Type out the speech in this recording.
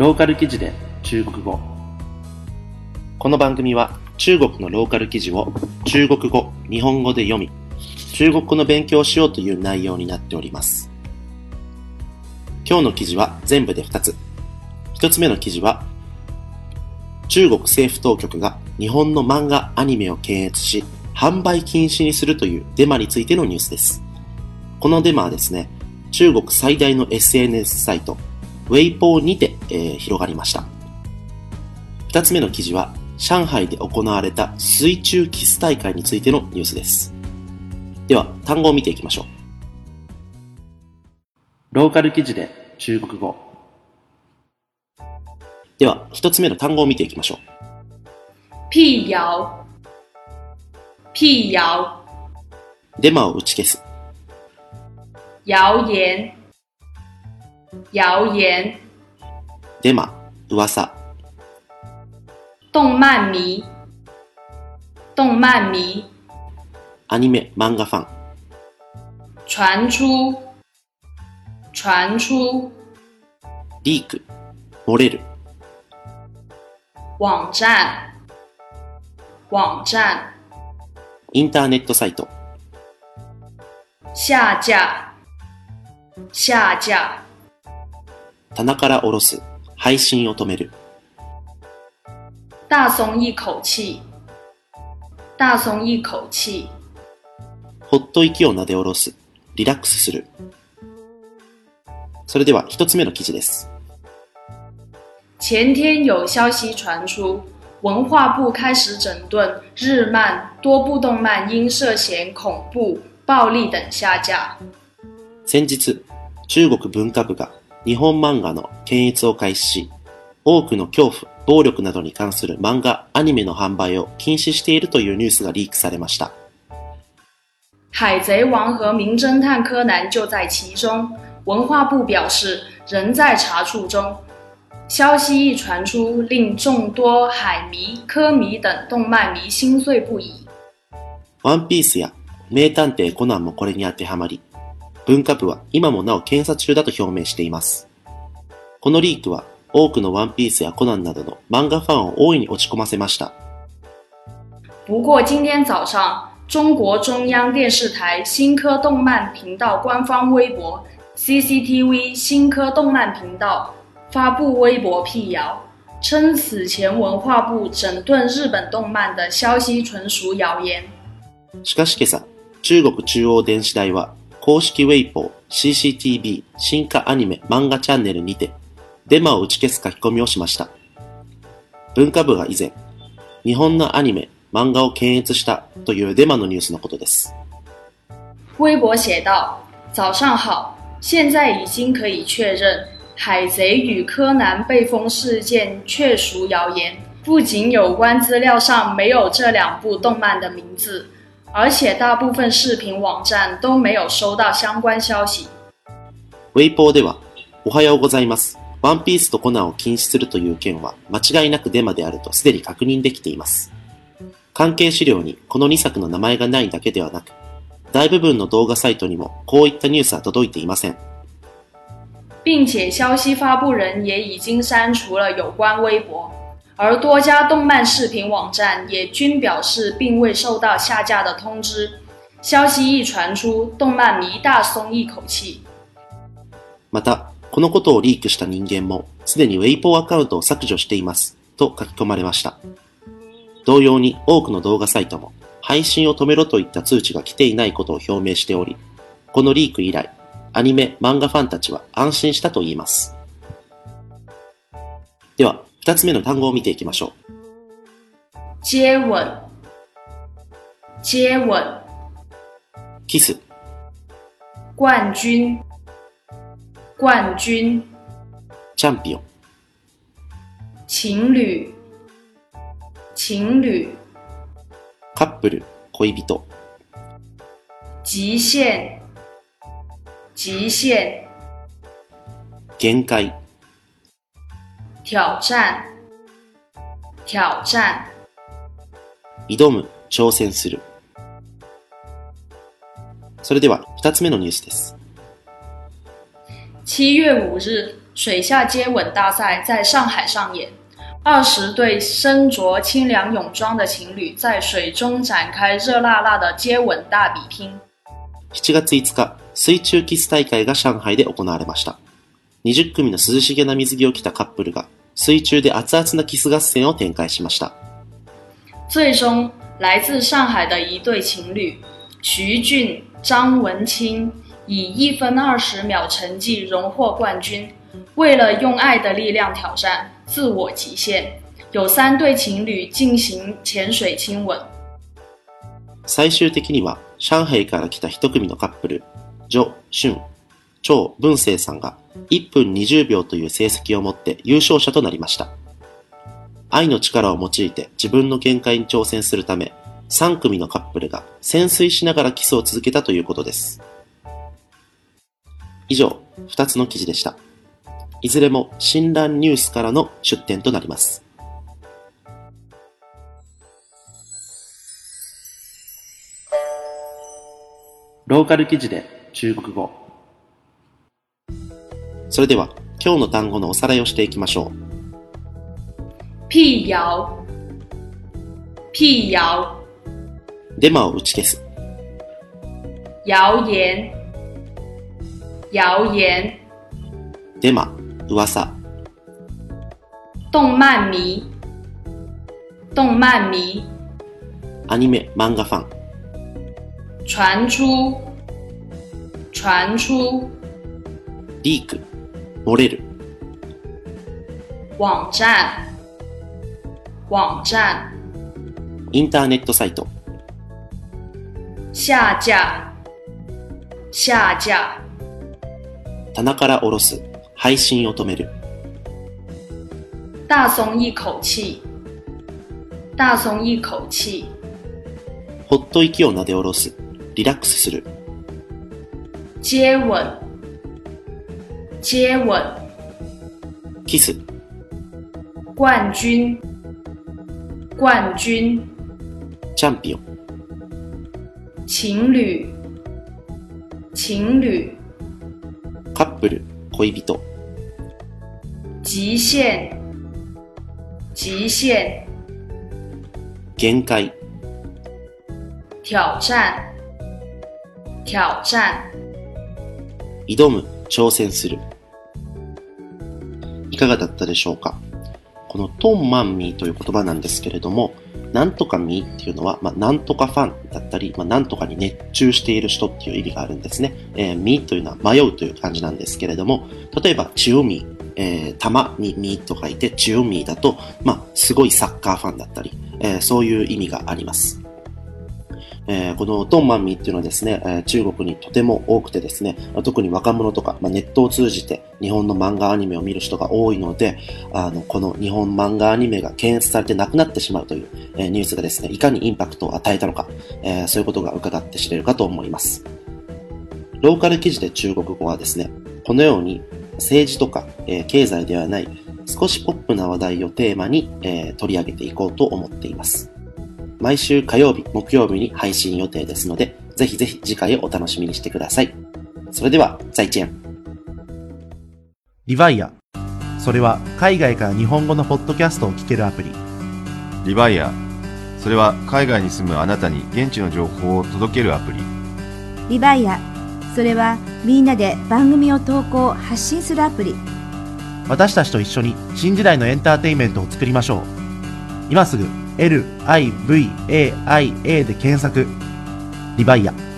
ローカル記事で中国語。この番組は中国のローカル記事を中国語、日本語で読み中国語の勉強をしようという内容になっております。今日の記事は全部で2つ。1つ目の記事は中国政府当局が日本の漫画、アニメを検閲し販売禁止にするというデマについてのニュースです。このデマはですね中国最大の SNS サイト、ウェイポーにて、えー、広がりました。二つ目の記事は、上海で行われた水中キス大会についてのニュースです。では、単語を見ていきましょう。ローカル記事で中国語。では、一つ目の単語を見ていきましょう。辟谣。辟谣。デマを打ち消す。谣言，谣言。デマ、噂。动漫迷，动漫迷。アニメ、漫画ファン。传出，传出。リーク、漏れる。網站，網站。インターネットサイト。下架。下架。 棚から下ろす。配信を止める。大松一口气。大松一口气。ほっと息をなで下ろす。リラックスする。それでは一つ目の記事です。前天有消息传出，文化部开始整顿日漫多部动漫，因涉嫌恐怖、暴力等下架。先日、中国文化部が日本漫画の検閲を開始し、多くの恐怖、暴力などに関する漫画、アニメの販売を禁止しているというニュースがリークされました。海贼王和名侦探柯南就在其中。文化部表示仍在查处中。消息一传出，令众多海迷、柯迷等动漫迷心碎不已。ワンピースや名探偵コナンもこれに当てはまり、文化部は今もなお検査中だと表明しています。このリークは多くのワンピースやコナンなどの漫画ファンを大いに落ち込ませました。不过今天早上，中国中央电视台新科动漫频道官方微博 CCTV 新科动漫频道发布微博辟谣，称此前文化部整顿日本动漫的消息纯属谣言。しかし今朝、中国中央電視台は公式ウェイポー CCTV 進化アニメ漫画チャンネルにてデマを打ち消す書き込みをしました。文化部が以前、日本のアニメ、漫画を検閲したというデマのニュースのことです。微博写道：早上好，现在已经可以确认，海贼与柯南被封事件确属谣言。不仅有关资料上没有这两部动漫的名字。而且大部分视频网站都没有收到相关消息。ウェイポーでは、おはようございます。ワンピースとコナンを禁止するという件は間違いなくデマであるとすでに確認できています。関係資料にこの2作の名前がないだけではなく、大部分の動画サイトにもこういったニュースは届いていません。并且消息发布人也已经删除了有关微博。而多家动漫视频网站也均表示并未收到下架的通知。消息一传出，动漫迷大松一口气。また、このことをリークした人間も、すでにウェイポーアカウントを削除しています、と書き込まれました。同様に多くの動画サイトも、配信を止めろといった通知が来ていないことを表明しており、このリーク以来、アニメ、漫画ファンたちは安心したと言います。では、二つ目の単語を見ていきましょう。接吻、接吻。キス。冠軍、冠軍。チャンピオン。情侶、情侶。カップル、恋人。極限、極限。限界。挑战，挑战。挑む、挑戦する。それでは、二つ目のニュースです。七月五日，水下接吻大赛在上海上演，二十对身着清凉泳装的情侣在水中展开热辣辣的接吻大比拼。7月5日、水中キス大会が上海で行われました。20組の涼しげな水着を着たカップルが水中で熱々なキス合戦を展開しました。最终，来自上海的一对情侣徐俊、张文清以一分二十秒成绩荣获冠军。为了用爱的力量挑战自我极限，有三对情侣进行潜水亲吻。最終的には上海から来た一組のカップル、ジョ・シュン、 張文生さんが1分20秒という成績を持って優勝者となりました。愛の力を用いて自分の限界に挑戦するため、3組のカップルが潜水しながらキスを続けたということです。以上、2つの記事でした。いずれも新蘭ニュースからの出展となります。ローカル記事で中国語。それでは今日の単語のおさらいをしていきましょう。辟谣，辟谣，デマを打ち消す。谣言，谣言，デマ、噂。动漫迷，动漫迷，アニメ、漫画ファン。传出，传出，リーク、漏れる。网站，网站，インターネットサイト。下架，下架，棚から下ろす。配信を止める。大松一口气，大松一口气，ほっと息をなで下ろす。リラックスする。接吻，接吻，キス、冠军，冠军，チャンピオン。情侣，情侣，カップル、恋人。极限，极限，限界。挑战，挑战，挑む、 挑戦する。いかがだったでしょうか？このトンマンミーという言葉なんですけれども、なんとかミーっていうのは、まあ、なんとかファンだったり、まあ、なんとかに熱中している人っていう意味があるんですね。えー、ミーというのは迷うという感じなんですけれども、例えば、チューミー、えー、玉にミーと書いて、チューミーだと、まあ、すごいサッカーファンだったり、えー、そういう意味があります。えー、このトンマンミーっていうのはですね、えー、中国にとても多くてですね、特に若者とか、まあ、ネットを通じて日本の漫画アニメを見る人が多いので、あの、この日本漫画アニメが検閲されてなくなってしまうという、えー、ニュースがですね、いかにインパクトを与えたのか、えー、そういうことが伺って知れるかと思います。ローカル記事で中国語はですね、このように政治とか、えー、経済ではない少しポップな話題をテーマに、えー、取り上げていこうと思っています。毎週火曜日、木曜日に配信予定ですので、ぜひぜひ次回をお楽しみにしてください。それでは、再见。リヴァイア。それは海外から日本語のポッドキャストを聞けるアプリ。リバイア。それは海外に住むあなたに現地の情報を届けるアプリ。リバイア。それはみんなで番組を投稿、発信するアプリ。私たちと一緒に新時代のエンターテインメントを作りましょう。今すぐ LIVAIA で検索。リバイア。